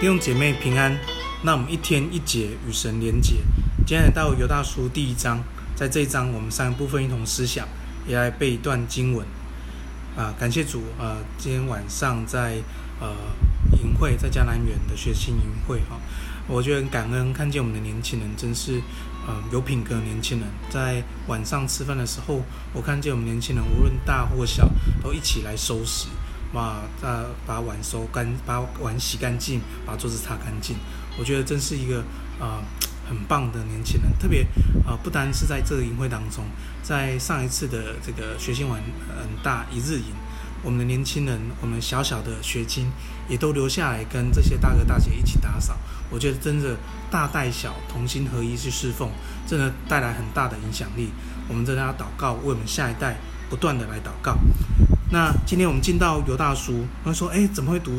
弟兄姐妹平安，那我们一天一节与神连结。今天来到犹大书第一章，在这一章我们三个部分一同思想，也来背一段经文。啊，感谢主啊！今天晚上在呃营会，在迦南园的学习营会哈，我觉得很感恩，看见我们的年轻人真是呃有品格的年轻人。在晚上吃饭的时候，我看见我们年轻人无论大或小，都一起来收拾。把呃把碗收干，把碗洗干净，把桌子擦干净。我觉得真是一个啊、很棒的年轻人。特别啊、不单是在这个营会当中，在上一次的这个学新晚很大一日营，我们的年轻人，我们小小的学青也都留下来跟这些大哥大姐一起打扫。我觉得真的大带小同心合一去侍奉，真的带来很大的影响力。我们真的要祷告，为我们下一代不断的来祷告。那今天我们进到犹大书，他说：“哎，怎么会读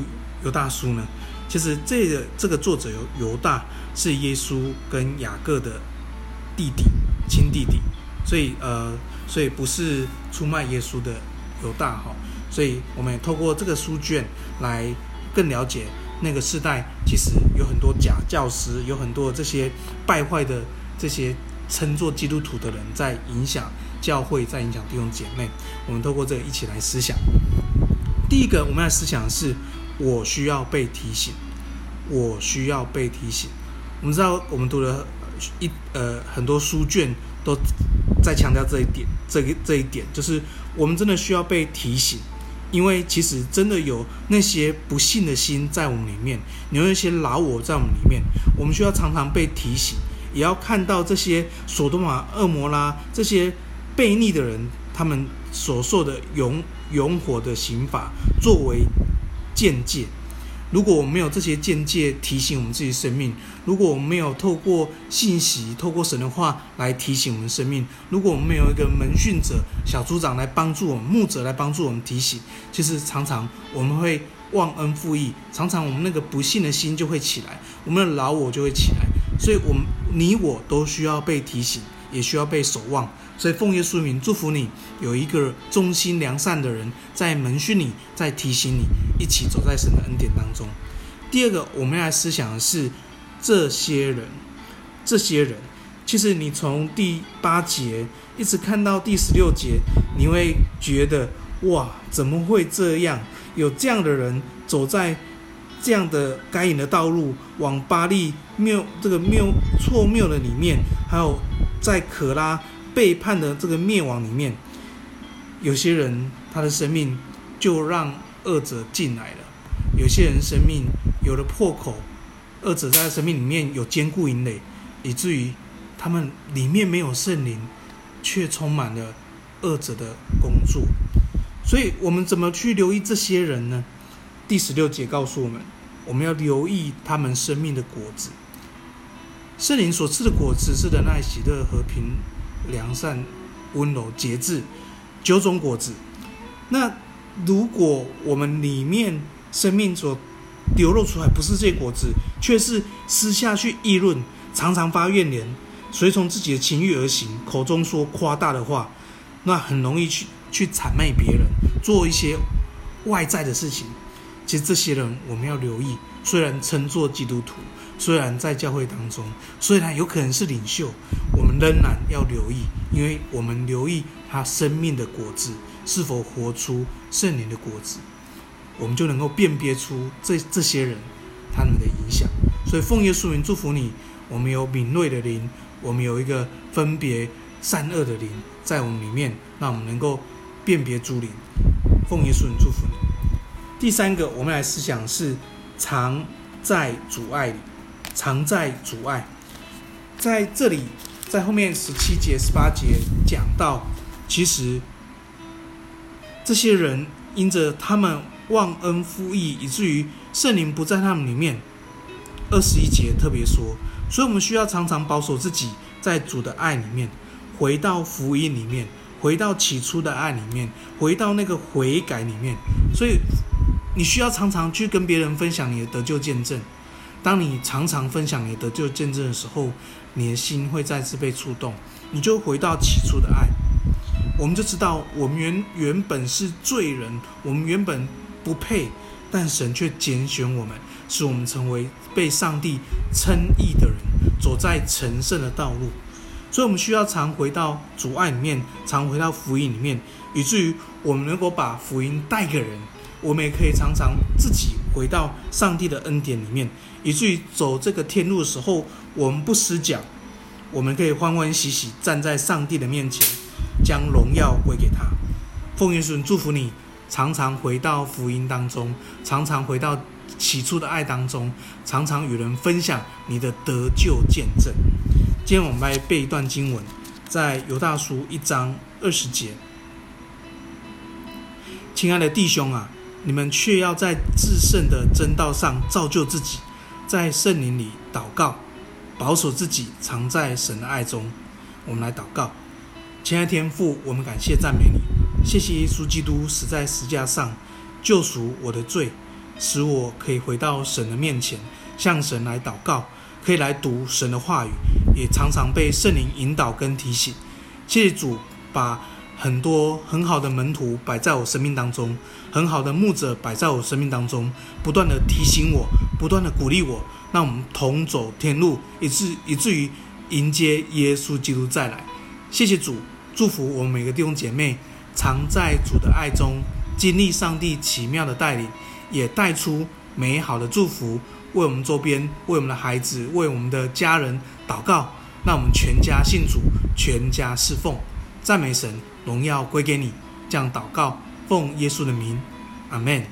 犹大书呢？其实这个这个作者犹犹大是耶稣跟雅各的弟弟，亲弟弟，所以呃，所以不是出卖耶稣的犹大哈。所以我们也透过这个书卷来更了解那个时代，其实有很多假教师，有很多这些败坏的这些称作基督徒的人在影响。”教会在影响弟兄姐妹，我们透过这个一起来思想。第一个，我们要思想的是，我需要被提醒，我需要被提醒。我们知道，我们读了一呃很多书卷，都在强调这一点，这个这一点就是我们真的需要被提醒，因为其实真的有那些不信的心在我们里面，有那些老我在我们里面，我们需要常常被提醒，也要看到这些所多玛、恶魔啦这些。悖逆的人，他们所受的永永火的刑罚，作为鉴戒。如果我们没有这些鉴戒提醒我们自己生命，如果我们没有透过信息、透过神的话来提醒我们生命，如果我们没有一个门训者、小组长来帮助我们、牧者来帮助我们提醒，其实常常我们会忘恩负义，常常我们那个不信的心就会起来，我们的老我就会起来。所以，我们你我都需要被提醒，也需要被守望。所以奉耶稣名祝福你，有一个忠心良善的人在门训你，在提醒你，一起走在神的恩典当中。第二个，我们要来思想的是这些人，这些人，其实你从第八节一直看到第十六节，你会觉得哇，怎么会这样？有这样的人走在这样的该隐的道路，往巴力谬这个谬错谬的里面，还有在可拉。背叛的这个灭亡里面，有些人他的生命就让恶者进来了；有些人生命有了破口，恶者在生命里面有坚固营垒，以至于他们里面没有圣灵，却充满了恶者的工作。所以，我们怎么去留意这些人呢？第十六节告诉我们，我们要留意他们生命的果子。圣灵所赐的果子是仁爱、喜乐、和平。良善、温柔、节制，九种果子。那如果我们里面生命所流露出来不是这些果子，却是私下去议论，常常发怨言，随从自己的情欲而行，口中说夸大的话，那很容易去去谄媚别人，做一些外在的事情。其实这些人我们要留意，虽然称作基督徒，虽然在教会当中，虽然有可能是领袖，我们仍然要留意，因为我们留意他生命的果子是否活出圣灵的果子，我们就能够辨别出这这些人他们的影响。所以奉耶稣名祝福你，我们有敏锐的灵，我们有一个分别善恶的灵在我们里面，让我们能够辨别诸灵。奉耶稣名祝福你。第三个，我们来思想是常在阻碍里，常在阻碍。在这里，在后面十七节、十八节讲到，其实这些人因着他们忘恩负义，以至于圣灵不在他们里面。二十一节特别说，所以我们需要常常保守自己在主的爱里面，回到福音里面，回到起初的爱里面，回到那个悔改里面。所以。你需要常常去跟别人分享你的得救见证。当你常常分享你的得救见证的时候，你的心会再次被触动，你就回到起初的爱。我们就知道，我们原原本是罪人，我们原本不配，但神却拣选我们，使我们成为被上帝称义的人，走在成圣的道路。所以，我们需要常回到主爱里面，常回到福音里面，以至于我们能够把福音带给人。我们也可以常常自己回到上帝的恩典里面，以至于走这个天路的时候，我们不失脚，我们可以欢欢喜喜站在上帝的面前，将荣耀归给他。奉耶稣祝福你，常常回到福音当中，常常回到起初的爱当中，常常与人分享你的得救见证。今天我们来背一段经文，在犹大书一章二十节。亲爱的弟兄啊！你们却要在至圣的真道上造就自己，在圣灵里祷告，保守自己藏在神的爱中。我们来祷告，亲爱天父，我们感谢赞美你，谢谢耶稣基督死在十架上救赎我的罪，使我可以回到神的面前，向神来祷告，可以来读神的话语，也常常被圣灵引导跟提醒。谢谢主，把很多很好的门徒摆在我生命当中，很好的牧者摆在我生命当中，不断的提醒我，不断的鼓励我，让我们同走天路，以致以至于迎接耶稣基督再来。谢谢主，祝福我们每个弟兄姐妹，常在主的爱中经历上帝奇妙的带领，也带出美好的祝福，为我们周边、为我们的孩子、为我们的家人祷告，让我们全家信主，全家侍奉。赞美神，荣耀归给你。这样祷告，奉耶稣的名，阿门。